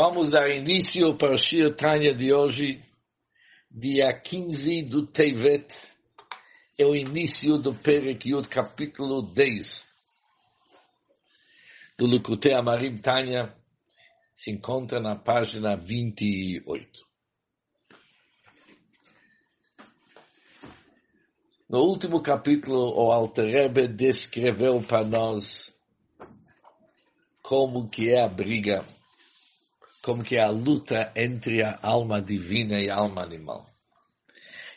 Vamos dar início para o Shir Tanya de hoje, dia 15 do Tevet, é o início do Perek capítulo 10 do Lukutei Amarim Tanya, se encontra na página 28. No último capítulo, o Alter Rebbe descreveu para nós como que é a briga como que é a luta entre a alma divina e a alma animal.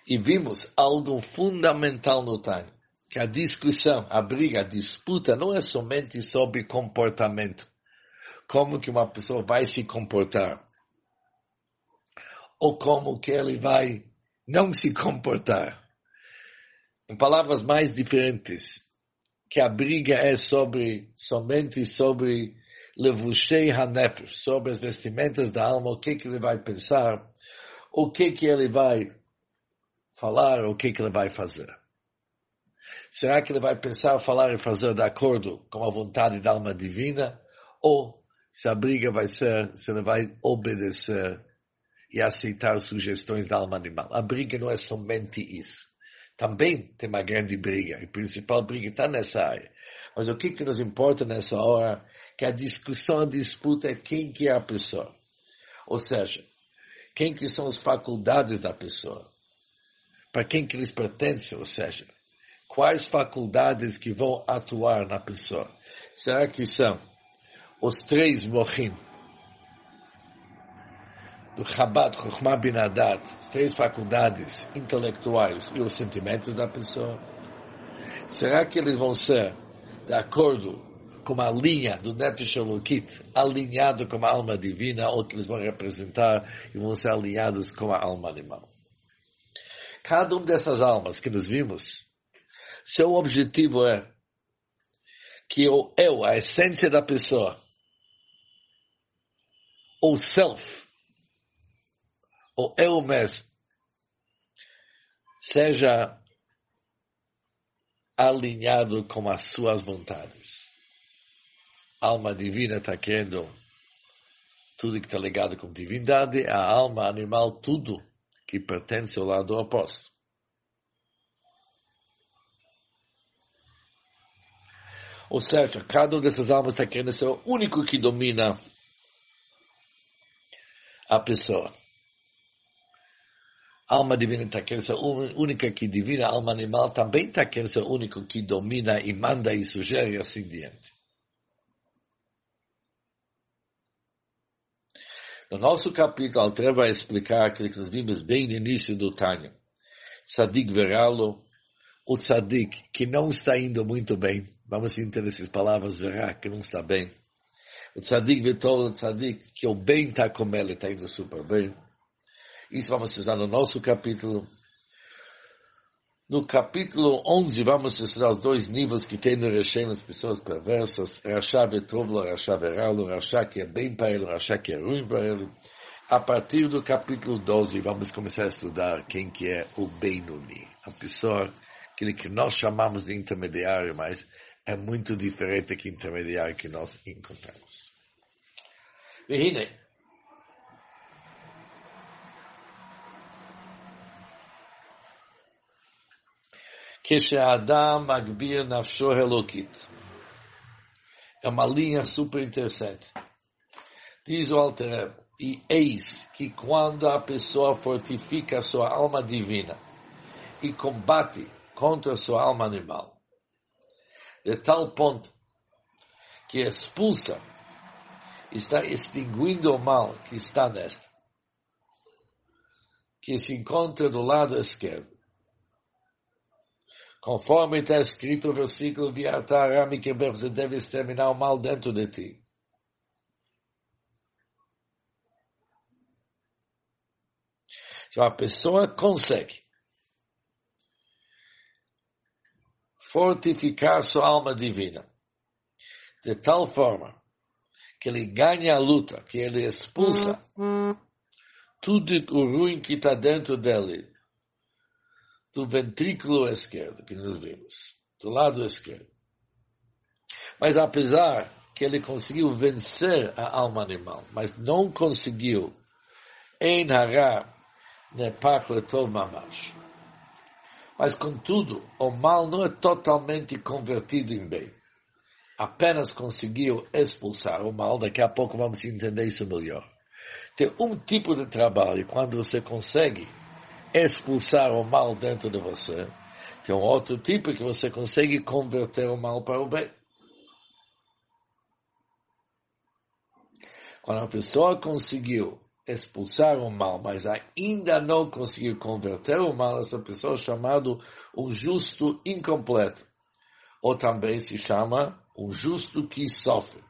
E vimos algo fundamental no Tânia, que a discussão, a briga, a disputa não é somente sobre comportamento, como que uma pessoa vai se comportar, ou como que ele vai não se comportar. Em palavras mais diferentes, que a briga é sobre, somente sobre levushei hanefesh, sobre as vestimentas da alma, o que que ele vai pensar, o que que ele vai falar, o que que ele vai fazer. Será que ele vai pensar, falar e fazer de acordo com a vontade da alma divina? Ou se a briga vai ser, se ele vai obedecer e aceitar sugestões da alma animal? A briga não é somente isso. Também tem uma grande briga. A principal briga está nessa área. Mas o que, que nos importa nessa hora? Que a discussão, a disputa é quem que é a pessoa. Ou seja, quem que são as faculdades da pessoa. Para quem que eles pertencem, ou seja, quais faculdades que vão atuar na pessoa. Será que são os três mochim do Chabad, Chokhmah Binadat, as três faculdades intelectuais e os sentimentos da pessoa? Será que eles vão ser de acordo com a linha do Nefesh Elokit, alinhado com a alma divina, ou que eles vão representar e vão ser alinhados com a alma animal. Cada uma dessas almas que nos vimos, seu objetivo é que o eu, a essência da pessoa, o self, o eu mesmo, seja alinhado com as suas vontades. A alma divina está querendo tudo que está ligado com divindade, a alma animal, tudo que pertence ao lado oposto. Ou seja, cada uma dessas almas está querendo ser o único que domina a pessoa alma divina está querendo ser única que divina, alma animal também está querendo ser único que domina e manda e sugere e assim diante. No nosso capítulo, Alter vai explicar aquilo que nós vimos bem no início do Tânia. Tzadik verá-lo, o tzadik que não está indo muito bem. Vamos entender essas palavras, verá que não está bem. O tzadik todo o tzadik que o bem está com ele, está indo super bem. Isso vamos estudar no nosso capítulo. No capítulo 11, vamos estudar os dois níveis que tem no Reshem, as pessoas perversas. Rashá Betrovlo, Rashá Veralo, Rashá que é bem para ele, Rashá que é ruim para ele. A partir do capítulo 12, vamos começar a estudar quem que é o Benuni. A pessoa, aquele que nós chamamos de intermediário, mas é muito diferente que intermediário que nós encontramos. Vihine, Kesheadam Magbir Nafsho Helokit. É uma linha super interessante. Diz o Altereb, e eis que quando a pessoa fortifica sua alma divina e combate contra sua alma animal, de tal ponto que expulsa, está extinguindo o mal que está nesta, que se encontra do lado esquerdo Conforme está escrito no versículo, você deve exterminar o mal dentro de ti. Então a pessoa consegue fortificar sua alma divina de tal forma que ele ganha a luta, que ele expulsa tudo o ruim que está dentro dele do ventrículo esquerdo, que nós vimos, do lado esquerdo. Mas apesar que ele conseguiu vencer a alma animal, mas não conseguiu em hara nepach letov mamash. Mas, contudo, o mal não é totalmente convertido em bem. Apenas conseguiu expulsar o mal, daqui a pouco vamos entender isso melhor. Tem um tipo de trabalho quando você consegue expulsar o mal dentro de você, tem um outro tipo que você consegue converter o mal para o bem. Quando a pessoa conseguiu expulsar o mal, mas ainda não conseguiu converter o mal, essa pessoa é chamado um justo incompleto. Ou também se chama um justo que sofre.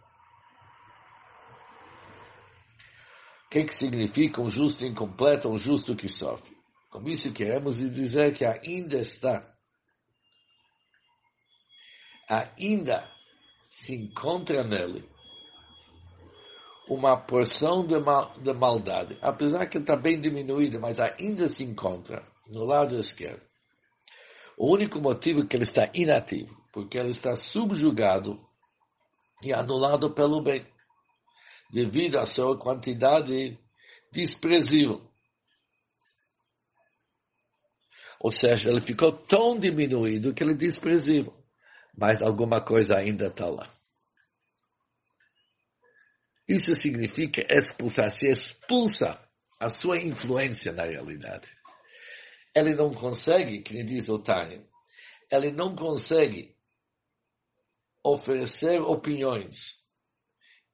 O que, que significa um justo incompleto, um justo que sofre? Com isso queremos dizer que ainda está, ainda se encontra nele uma porção de, mal, de maldade, apesar que está bem diminuída, mas ainda se encontra no lado esquerdo. O único motivo é que ele está inativo, porque ele está subjugado e anulado pelo bem, devido à sua quantidade desprezível. Ou seja, ele ficou tão diminuído que ele é desprezível, mas alguma coisa ainda está lá. Isso significa expulsar, se expulsa a sua influência na realidade. Ele não consegue, que diz o Tânia, ele não consegue oferecer opiniões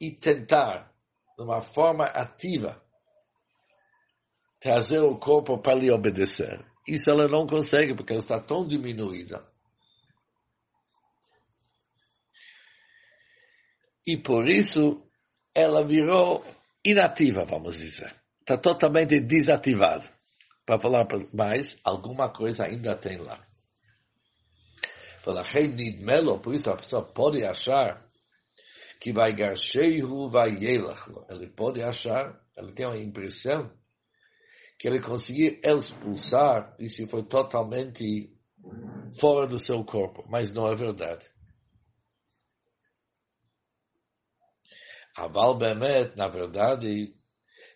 e tentar, de uma forma ativa, trazer o corpo para lhe obedecer. Isso ela não consegue, porque ela está tão diminuída. E por isso, ela virou inativa, vamos dizer. Está totalmente desativada. Para falar mais, alguma coisa ainda tem lá. Por isso a pessoa pode achar que vai garcheiro, vai yelachlo. Ele pode achar, ele tem a impressão que ele conseguiu expulsar, isso foi totalmente fora do seu corpo, mas não é verdade. Aval Bemet, na verdade,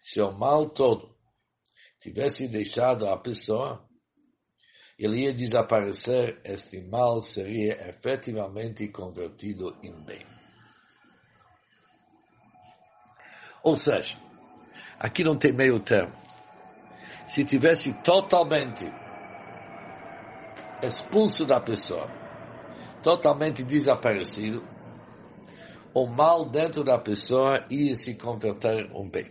se o mal todo tivesse deixado a pessoa, ele ia desaparecer, este mal seria efetivamente convertido em bem. Ou seja, aqui não tem meio termo. Se tivesse totalmente expulso da pessoa, totalmente desaparecido, o mal dentro da pessoa ia se converter um bem.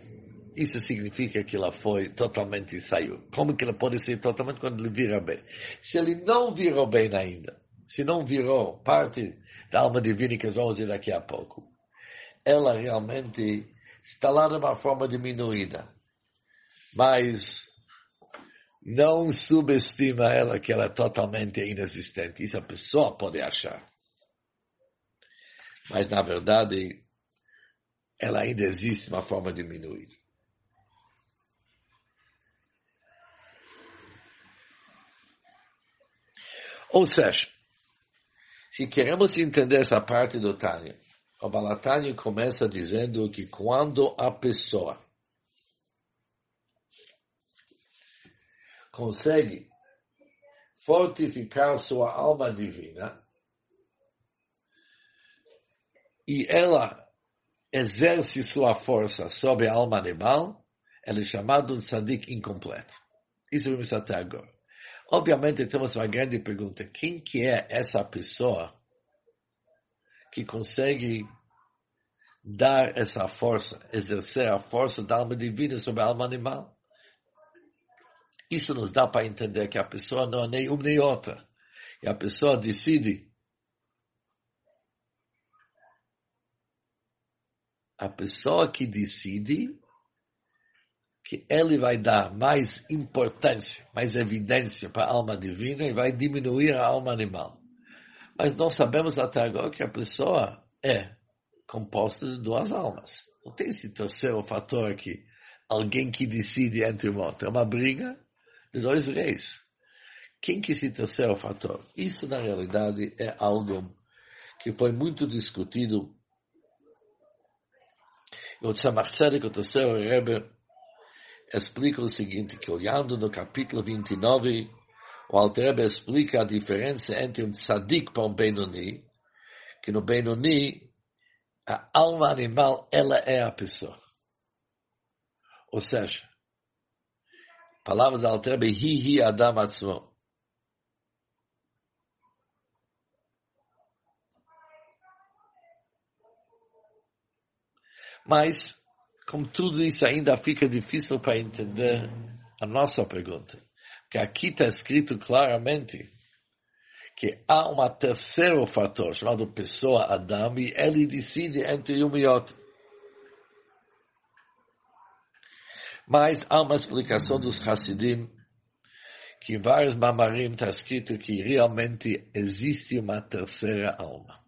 Isso significa que ela foi totalmente saiu. Como que ela pode ser totalmente quando ele vira bem? Se ele não virou bem ainda, se não virou parte da alma divina que vamos ver daqui a pouco, ela realmente está lá de uma forma diminuída. Mas não subestima ela que ela é totalmente inexistente. Isso a pessoa pode achar mas na verdade ela ainda existe de uma forma diminuída. Ou seja, se queremos entender essa parte do Tânia, o Balatânia começa dizendo que quando a pessoa consegue fortificar sua alma divina, e ela exerce sua força sobre a alma animal, ela é chamada um tzadik incompleto. Isso vimos até agora. Obviamente temos uma grande pergunta. Quem que é essa pessoa que consegue dar essa força, exercer a força da alma divina sobre a alma animal? Isso nos dá para entender que a pessoa não é nem uma nem outra. E a pessoa decide a pessoa que decide que ele vai dar mais importância, mais evidência para a alma divina e vai diminuir a alma animal. Mas nós sabemos até agora que a pessoa é composta de duas almas. Não tem esse terceiro fator aqui. Alguém que decide entre o outro. É uma briga de dois reis. Quem que esse terceiro fator? Isso, na realidade, é algo que foi muito discutido O Tzemach Tzedek, o terceiro Rebbe, explica o seguinte, que olhando no capítulo 29, o Alter explica a diferença entre um tzadik para um Benoni, que no Benoni, a alma animal, ela é a pessoa. Ou seja, palavras do Alter Rebbe, hi hi adam atzmo. Mas, como tudo isso ainda fica difícil para entender a nossa pergunta. Porque aqui está escrito claramente que há um terceiro fator chamado pessoa Adam e ele decide entre um e outro. Mas há uma explicação dos Hasidim que em vários mamarim está escrito que realmente existe uma terceira alma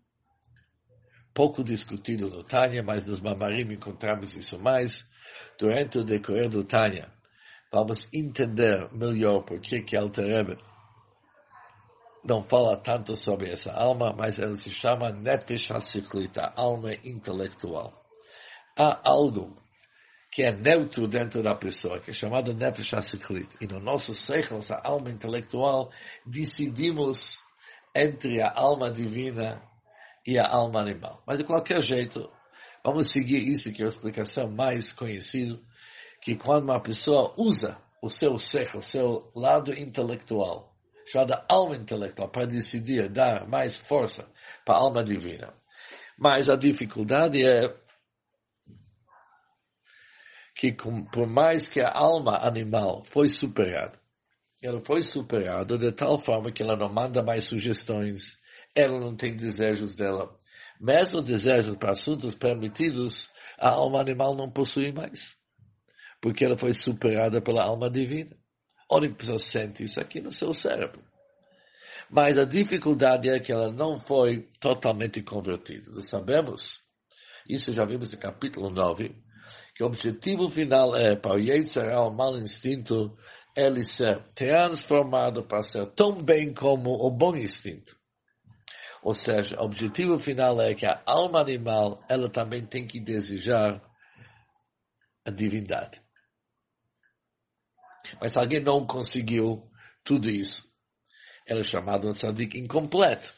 pouco discutido no Tânia, mas nos Mamarim encontramos isso mais. Durante o decorrer do Tânia, vamos entender melhor por que que não fala tanto sobre essa alma, mas ela se chama Nefesh HaSiklita, alma intelectual. Há algo que é neutro dentro da pessoa, que é chamado Nefesh HaSiklit. E no nosso século, essa alma intelectual, decidimos entre a alma divina e a alma animal. Mas de qualquer jeito, vamos seguir isso que é a explicação mais conhecida, que quando uma pessoa usa o seu o seu lado intelectual, chamada alma intelectual, para decidir dar mais força para a alma divina. Mas a dificuldade é que por mais que a alma animal foi superada, ela foi superada de tal forma que ela não manda mais sugestões, ela não tem desejos dela. Mesmo desejos para assuntos permitidos, a alma animal não possui mais. Porque ela foi superada pela alma divina. A pessoa sente isso aqui no seu cérebro. Mas a dificuldade é que ela não foi totalmente convertida. Nós sabemos, isso já vimos no capítulo 9, que o objetivo final é para o Yetzer, o mau instinto, ele ser transformado para ser tão bem como o bom instinto. Ou seja, o objetivo final é que a alma animal, ela também tem que desejar a divindade. Mas alguém não conseguiu tudo isso. Ela é chamado um tzadik incompleto.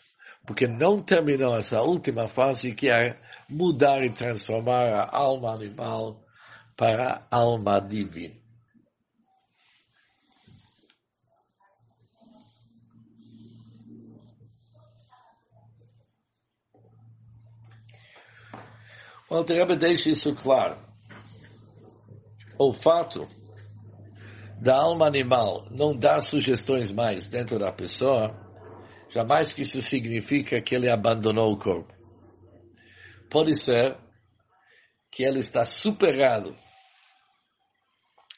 Porque não terminou essa última fase que é mudar e transformar a alma animal para a alma divina. O Alter deixa isso claro. O fato da alma animal não dar sugestões mais dentro da pessoa, jamais que isso significa que ele abandonou o corpo. Pode ser que ele está superado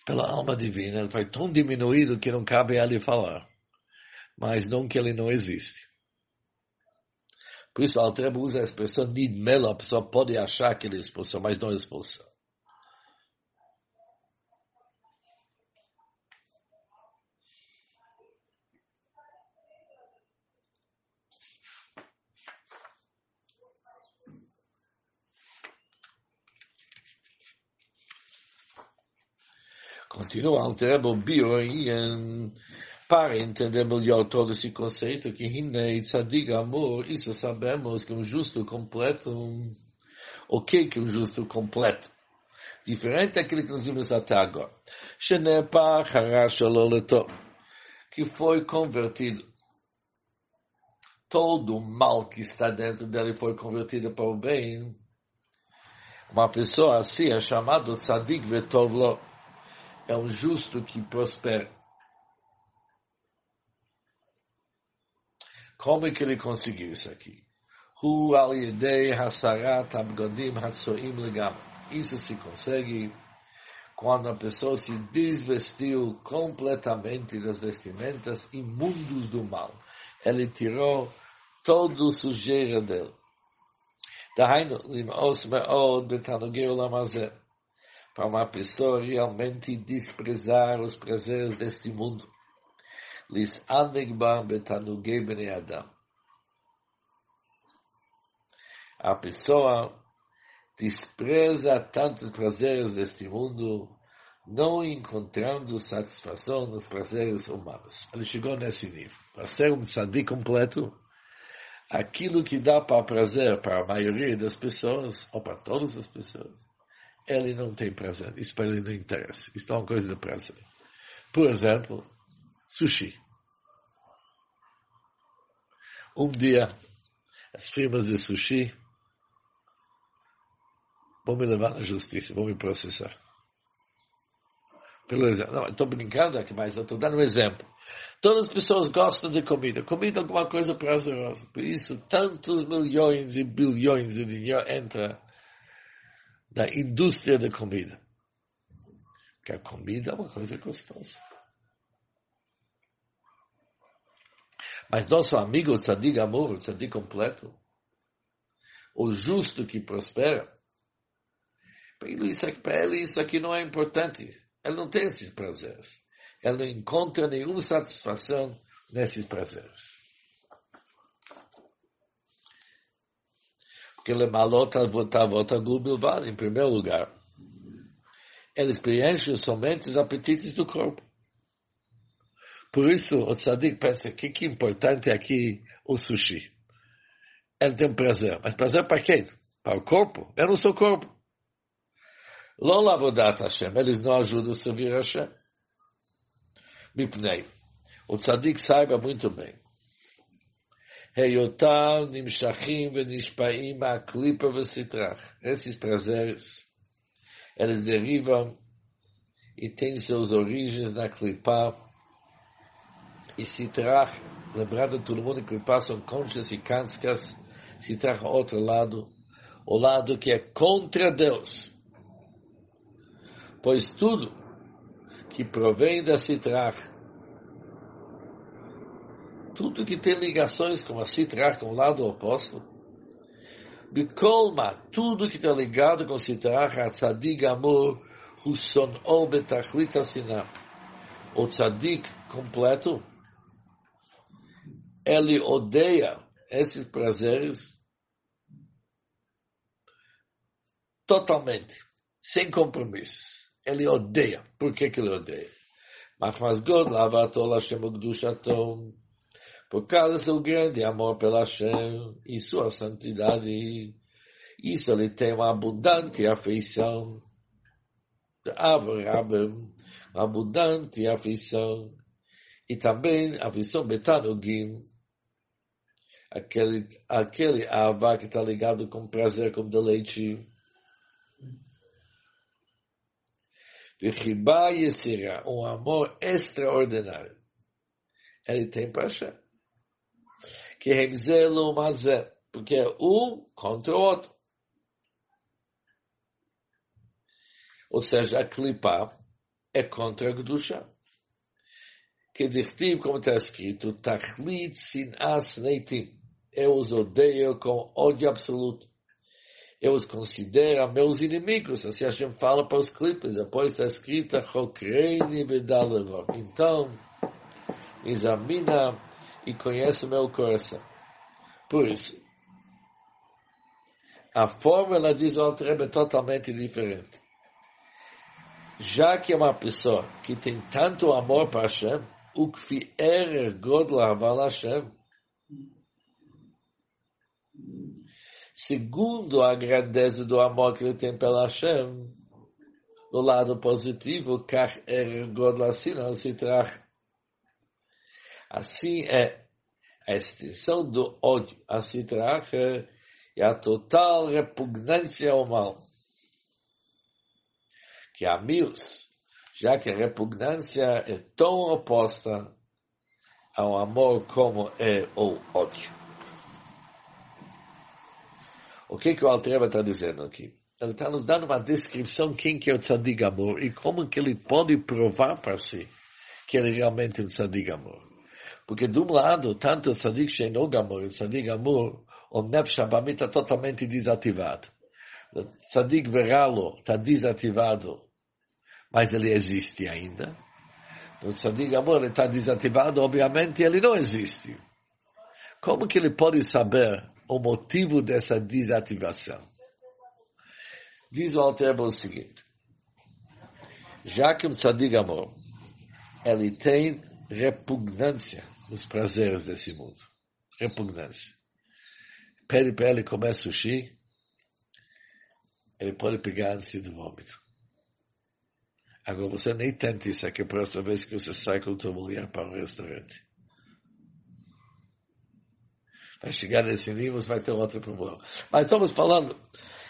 pela alma divina, ele foi tão diminuído que não cabe a ele falar, mas não que ele não existe. Por isso, Altreba usa a expressão nidmelo, a pessoa pode achar que ele é expulsão, mas não é expulsão. Continua Altreba, bio, para entender melhor todo esse conceito, que Hinei Tzadig Amor, isso sabemos que um justo completo, o que que um justo completo? Diferente daquilo que nós vimos até agora. Que foi convertido. Todo o mal que está dentro dele foi convertido para o bem. Uma pessoa assim é chamado Tzadig Vetovlo. É um justo que prospera. Como é que ele conseguiu isso aqui? Isso se consegue quando a pessoa se desvestiu completamente das vestimentas imundos do mal. Ele tirou toda a sujeira dele. Dahainu limos meod betanugei olam hazeh. Para uma pessoa realmente desprezar os prazeres deste mundo. Lis'anegbar betanugei bnei Adam. A pessoa despreza tantos prazeres deste mundo, não encontrando satisfação nos prazeres humanos. Ele chegou nesse nível. Para ser um sadi completo, aquilo que dá para prazer para a maioria das pessoas, ou para todas as pessoas, ele não tem prazer. Isso para ele não interessa. Isso não é uma coisa de prazer. Por exemplo, sushi. Um dia, as firmas de sushi vão me levar na justiça, vão me processar. Pelo exemplo. Não, estou brincando aqui, mas estou dando um exemplo. Todas as pessoas gostam de comida. Comida é alguma coisa prazerosa. Por isso, tantos milhões e bilhões de dinheiro entra da indústria da comida. Porque a comida é uma coisa gostosa. Mas nosso amigo o Tzadik Amor, o Tzadik completo, o justo que prospera, para ele, isso aqui, isso não é importante. Ele não tem esses prazeres. Ele não encontra nenhuma satisfação nesses prazeres. Porque ele malota volta Bilbao, em primeiro lugar. Ele preenche somente os apetites do corpo. Por isso, o tzadik pensa que que é importante aqui o sushi. Ele tem prazer. Mas prazer para quem? Para o corpo? Eu não sou corpo. Lo lavodat Hashem. Eles não ajudam a servir Hashem. Mipnei. O tzadik saiba muito bem. Heyotam nimshachim venishpaim aklipa vesitrach. Esses prazeres, eles derivam e têm seus origens na clipa e sitrach. Lembrando todo mundo que são conchas e cascas. Sitrach, outro lado, o lado que é contra Deus pois tudo que provém da Citrach, tudo que tem ligações com a Citrach, com o lado oposto, Bikolma, tudo que está ligado com a Tzadik Amor, Huson O Betachlit Asinam, o Tzadik completo, ele odeia esses prazeres totalmente, sem compromissos ele odeia. Por que, que ele odeia? Mas God lavatou Hashem Gdushatom. Por causa do seu grande amor pela Hashem e sua santidade. Isso ele tem uma abundante afeição. Avraham, abundante afeição. E também afeição betanogim. Aquele, aquele avá que está ligado com prazer, com deleite Vechibá Yesirá, um amor extraordinário. Ele tem para. Que Hemzelo Mazé, porque é um contra o outro. Ou seja, a clipa é contra a Gdusha. Que dirtiv, como está escrito, Tachlit Sinas Neitim. Eu os odeio com ódio absoluto eu os considero meus inimigos. Assim a gente fala para os clipes. Depois está escrita, Chokreini Vedalevov. Então, examina e conhece o meu coração. Por isso, a fórmula diz o é totalmente diferente. Já que é uma pessoa que tem tanto amor para Hashem, o que é God Laval Hashem, segundo a grandeza do amor que ele tem pela Hashem, do lado positivo, kach er godlasina se traz. Assim é a extensão do ódio a se traz e a total repugnância ao mal. Que a mios, já que a repugnância é tão oposta ao amor como é o ódio. O que, que o Altreba está dizendo aqui? Ele está nos dando uma descrição quem que é o Tzadig Amor e como que ele pode provar para si que ele realmente é um Tzadig Amor. Porque de um lado, tanto o Tzadig Sheinog Amor e o Tzadig Amor, o Nefesh Abamit está totalmente desativado. O Tzadig Veralo está desativado, mas ele existe ainda. O Tzadig Amor está desativado, obviamente ele não existe. Como que ele pode saber o motivo dessa desativação. Diz o Alter o seguinte, já que um tzadig amor, ele tem repugnância nos prazeres desse mundo. Repugnância. Pede para ele comer sushi, ele pode pegar ânsia de vômito. Agora você nem tente isso aqui a próxima vez que você sai com tua mulher para o restaurante. Vai chegar nesse nível, você vai ter outro problema. Mas estamos falando,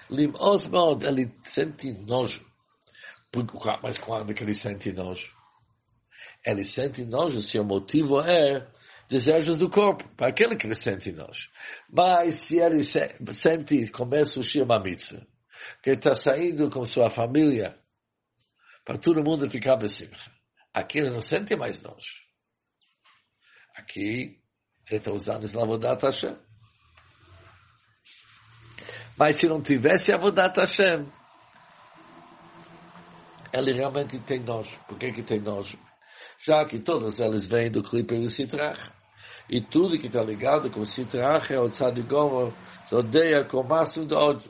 Lim Osmond, ele sente nojo. Mas quando que ele sente nojo? Ele sente nojo se o motivo é desejos do corpo, para aquele que ele sente nojo. Mas se ele sente sushi uma mitzvah, que está saindo com sua família, para todo mundo ficar besimcha. Aqui ele não sente mais nojo. Aqui ele está usando Slavodat Hashem. Mas se não tivesse Avodat Hashem, ele realmente tem nojo. Por que, que tem nojo? Já que todas elas vêm do clipe do Sitrach. E tudo que está ligado com o Sitrach é o Tzadigomor, odeia com o máximo de ódio.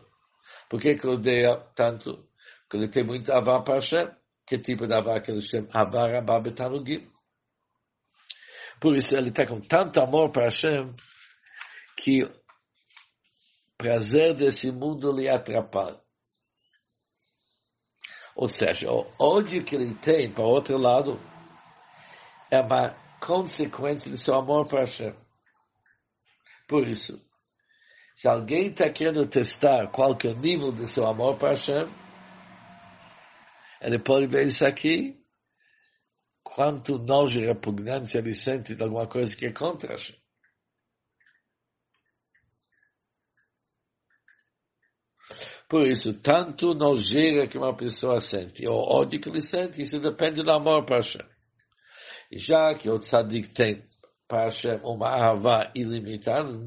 Por que, que odeia tanto? Porque ele tem muito avá para Hashem. Que tipo de avá que ele chama? Avá rabá betanugim. Por isso ele está com tanto amor para Hashem que prazer desse mundo lhe atrapalha. Ou seja, o ódio que ele tem para o outro lado é uma consequência do seu amor para Hashem. Por isso, se alguém está querendo testar qual que é o nível do seu amor para Hashem, ele pode ver isso aqui, quanto nojo e repugnância ele sente de alguma coisa que é contra Hashem. Por isso, tanto nojeira que uma pessoa sente, ou ódio que ele sente, isso depende do amor para Hashem. Já que o tzadik tem para Hashem uma ahavá ilimitada,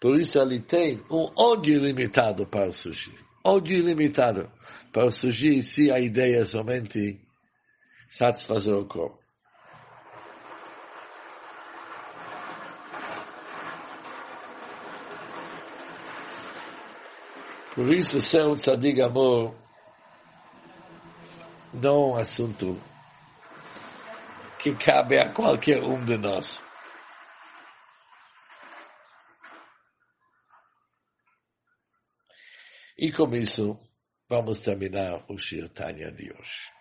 por isso ele tem um ódio ilimitado para sushi. Ódio ilimitado para sushi, se a ideia é somente satisfazer o corpo. Por isso, ser um tzadig amor não é um assunto que cabe a qualquer um de nós. E com isso, vamos terminar o Shir Tanya de hoje.